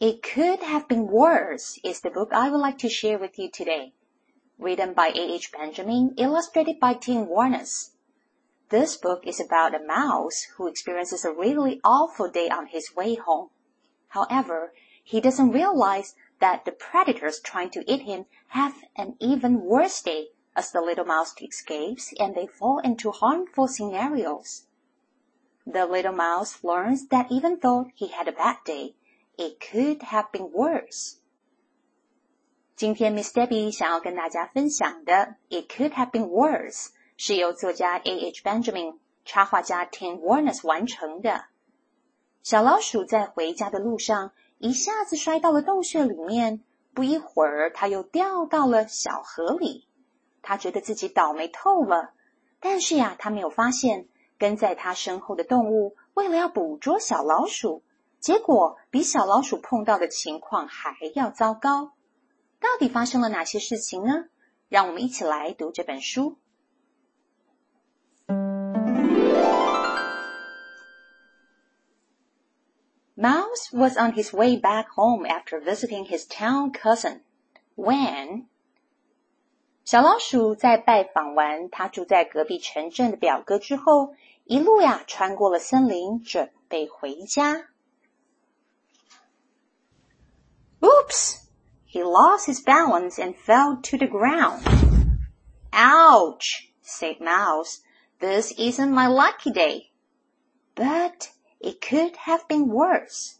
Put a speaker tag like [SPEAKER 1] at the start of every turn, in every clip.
[SPEAKER 1] It Could Have Been Worse is the book I would like to share with you today. Written by A. H. Benjamin, illustrated by Tim Warnes. This book is about a mouse who experiences a really awful day on his way home. However, he doesn't realize that the predators trying to eat him have an even worse day as the little mouse escapes and they fall into harmful scenarios. The little mouse learns that even though he had a bad day, It could have been worse. 今天 Miss Debbie 想要跟大家分享的，It could have been worse，是由作家 A. H. Benjamin、插画家 Tim Warnes 完成的。小老鼠在回家的路上一下子摔到了洞穴里面，不一会儿，它又掉到了小河里。它觉得自己倒霉透了，但是呀，它没有发现跟在它身后的动物为了要捕捉小老鼠。结果比小老鼠碰到的情况还要糟糕。到底发生了哪些事情呢？让我们一起来读这本书。Mouse was on his way back home after visiting his town cousin. When 小老鼠在拜访完他住在隔壁城镇的表哥之后，一路呀穿过了森林，准备回家。Oops! He lost his balance and fell to the ground. Ouch! said Mouse. This isn't my lucky day. But it could have been worse.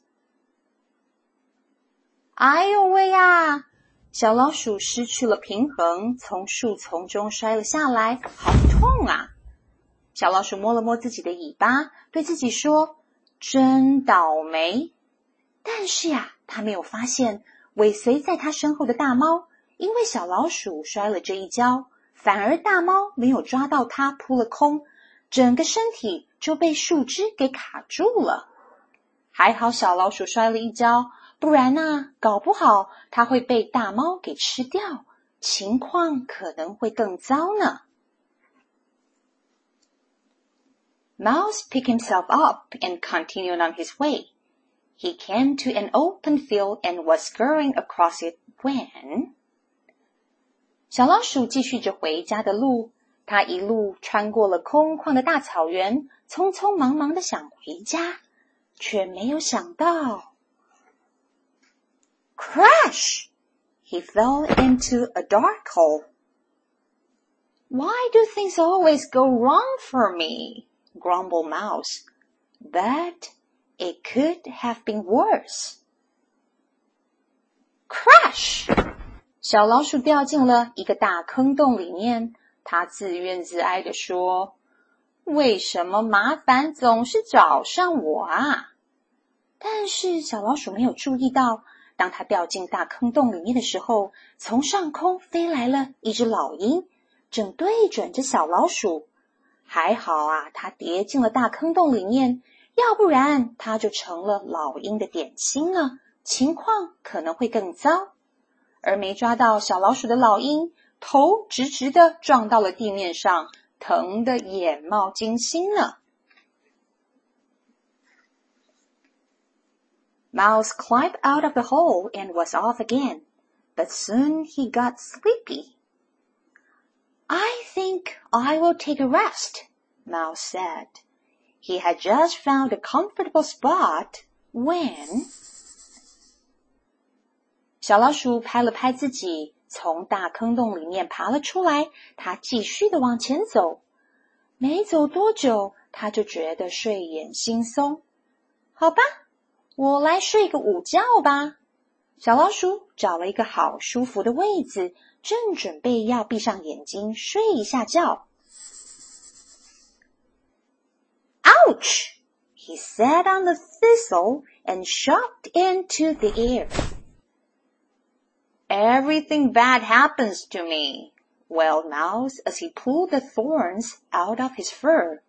[SPEAKER 1] 哎呦喂呀！小老鼠失去了平衡，从树丛中摔了下来，好痛啊！小老鼠摸了摸自己的尾巴，对自己说：“真倒霉。”但是呀， 他没有发现尾随在他身后的大猫，因为小老鼠摔了这一跤，反而大猫没有抓到它，扑了空，整个身体就被树枝给卡住了。还好小老鼠摔了一跤，不然呢，搞不好它会被大猫给吃掉，情况可能会更糟呢。Mouse picked himself up and continued on his way. He came to an open field and was scurrying across it when 小老鼠继续着回家的路。它一路穿过了空旷的大草原，匆匆忙忙的想回家，却没有想到，crash! He fell into a dark hole. Why do things always go wrong for me? grumbled Mouse. But It could have been worse. Crash! 小老鼠掉进了一个大坑洞里面。它自怨自艾地说：“为什么麻烦总是找上我啊？”但是小老鼠没有注意到，当它掉进大坑洞里面的时候，从上空飞来了一只老鹰，正对准着小老鼠。还好啊，它跌进了大坑洞里面。要不然，它就成了老鹰的点心了，情况可能会更糟。而没抓到小老鼠的老鹰，头直直的撞到了地面上，疼得眼冒金星了。Mouse climbed out of the hole and was off again, but soon he got sleepy. I think I will take a rest, Mouse said. He had just found a comfortable spot when 小老鼠拍了拍自己，从大坑洞里面爬了出来。它继续的往前走，没走多久，它就觉得睡眼惺忪。好吧，我来睡个午觉吧。小老鼠找了一个好舒服的位子，正准备要闭上眼睛睡一下觉。Ouch! He sat on the thistle and shot into the air. everything bad happens to me, wailed Mouse as he pulled the thorns out of his fur.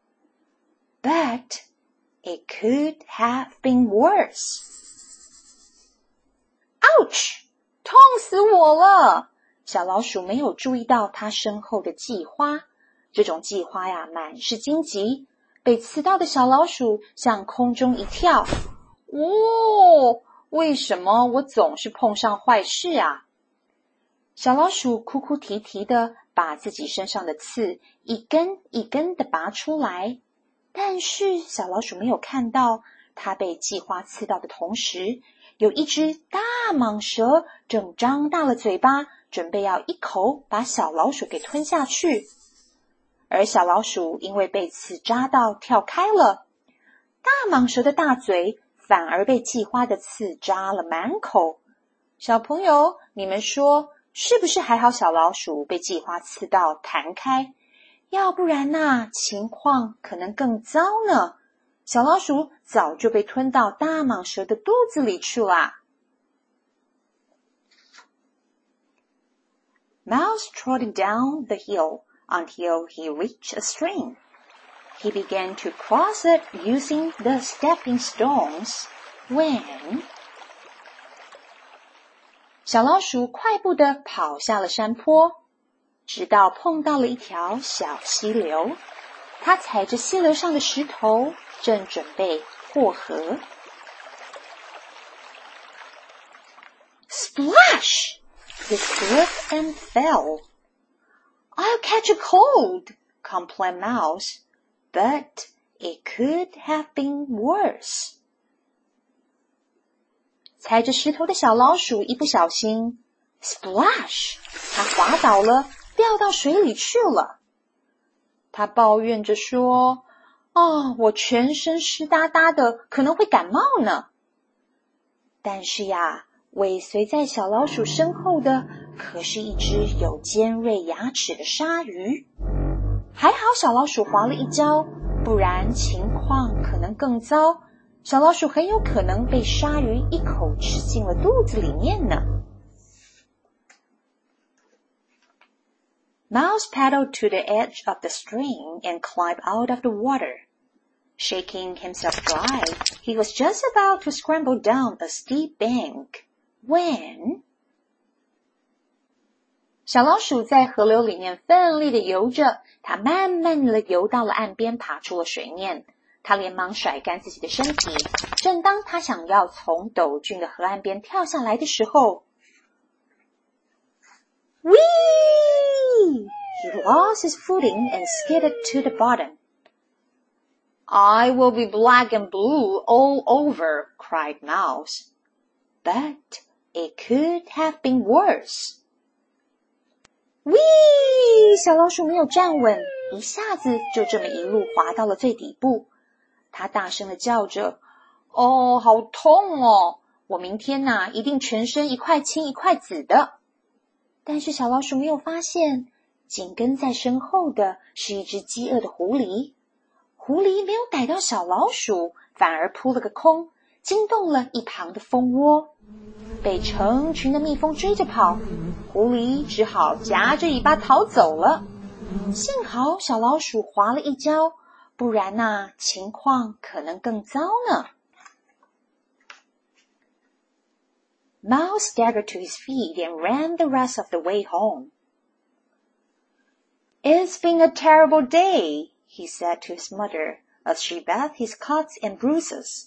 [SPEAKER 1] But it could have been worse. Ouch! 痛死我了！小老鼠没有注意到它身后的蓟花，这种蓟花呀，满是荆棘。 被刺到的小老鼠向空中一跳，哦，为什么我总是碰上坏事啊？小老鼠哭哭啼啼的把自己身上的刺一根一根的拔出来，但是小老鼠没有看到，它被蓟花刺到的同时，有一只大蟒蛇正张大了嘴巴，准备要一口把小老鼠给吞下去。而小老鼠因为被刺扎到跳开了，大蟒蛇的大嘴反而被蓟花的刺扎了满口。小朋友，你们说是不是还好？小老鼠被蓟花刺到弹开，要不然呐，情况可能更糟呢。小老鼠早就被吞到大蟒蛇的肚子里去了。Mouse trotted down the hill. until he reached a stream. He began to cross it using the stepping stones when 小老鼠快步的跑下了山坡，直到碰到了一条小溪流。它踩着溪流上的石头，正准备过河。Splash! He slipped and fell. I'll catch a cold, complained Mouse. But it could have been worse. 踩着石头的小老鼠一不小心，splash，它滑倒了，掉到水里去了。它抱怨着说：“哦，我全身湿哒哒的，可能会感冒呢。”但是呀。尾随在小老鼠身后的可是一只有尖锐牙齿的鲨鱼。还好小老鼠滑了一跤，不然情况可能更糟。小老鼠很有可能被鲨鱼一口吃进了肚子里面呢。Mouse paddled to the edge of the stream and climbed out of the water. Shaking himself dry, he was just about to scramble down a steep bank. When 小老鼠在河流里面奋力的游着，它慢慢的游到了岸边，爬出了水面。它连忙甩干自己的身体。正当它想要从陡峻的河岸边跳下来的时候，Wee! He lost his footing and skidded to the bottom. I will be black and blue all over, cried Mouse. But It could have been worse. 喂！小老鼠没有站稳，一下子就这么一路滑到了最底部。它大声的叫着：“哦，好痛哦！我明天呐，一定全身一块青一块紫的。”但是小老鼠没有发现，紧跟在身后的是一只饥饿的狐狸。狐狸没有逮到小老鼠，反而扑了个空，惊动了一旁的蜂窝。被成群的蜜蜂追着跑，狐狸只好夹着尾巴逃走了。幸好小老鼠滑了一跤，不然呐，情况可能更糟呢。Mouse staggered to his feet and ran the rest of the way home. It's been a terrible day, he said to his mother as she bathed his cuts and bruises.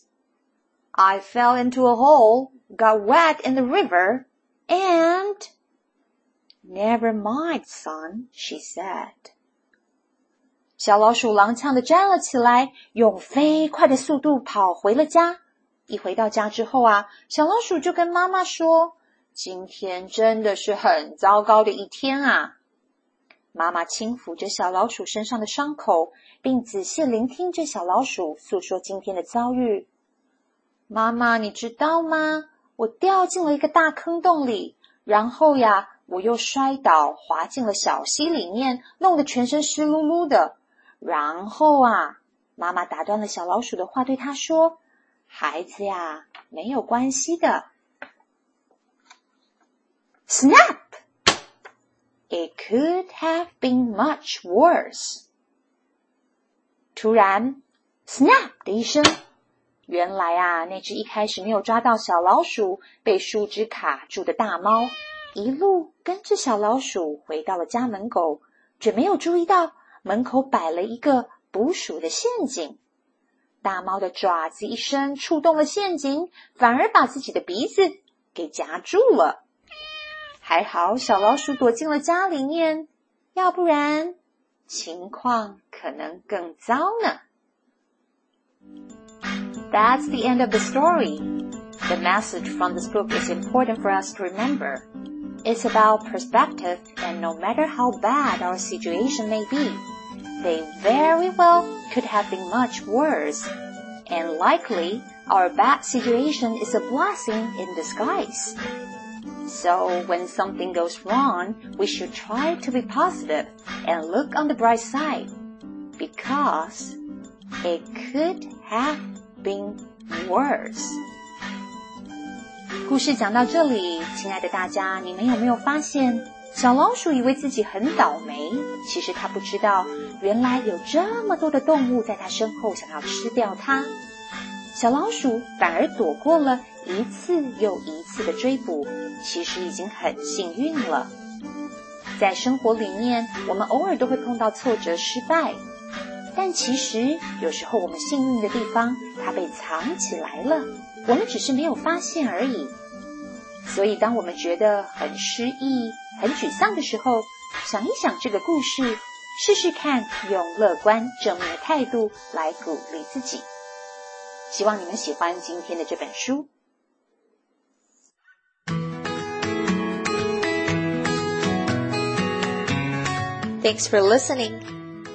[SPEAKER 1] I fell into a hole got wet in the river, and Never mind, son, she said. 小老鼠踉跄的站了起来，用飞快的速度跑回了家。一回到家之后啊，小老鼠就跟妈妈说：“今天真的是很糟糕的一天啊！”妈妈轻抚着小老鼠身上的伤口，并仔细聆听着小老鼠诉说今天的遭遇。妈妈，你知道吗？我掉进了一个大坑洞里，然后呀，我又摔倒，滑进了小溪里面，弄得全身湿漉漉的。然后啊，妈妈打断了小老鼠的话，对他说：“孩子呀，没有关系的。” Snap! It could have been much worse. 突然，snap 的一声，原来啊，那只一开始没有抓到小老鼠被树枝卡住的大猫，一路跟着小老鼠回到了家门口，却没有注意到门口摆了一个捕鼠的陷阱。大猫的爪子一伸，触动了陷阱，反而把自己的鼻子给夹住了。还好小老鼠躲进了家里面，要不然情况可能更糟呢。That's the end of the story. The message from this book is important for us to remember. It's about perspective, and no matter how bad our situation may be, they very well could have been much worse. And likely, our bad situation is a blessing in disguise. So when something goes wrong, we should try to be positive and look on the bright side. Because it could have been worse. 故事讲到这里，亲爱的大家，你们有没有发现，小老鼠以为自己很倒霉，其实它不知道，原来有这么多的动物在它身后想要吃掉它。小老鼠反而躲过了一次又一次的追捕，其实已经很幸运了。在生活里面，我们偶尔都会碰到挫折、失败，但其实有时候我们幸运的地方，它被藏起来了，我们只是没有发现而已。所以，当我们觉得很失意、很沮丧的时候，想一想这个故事，试试看用乐观正面的态度来鼓励自己。希望你们喜欢今天的这本书。Thanks for listening.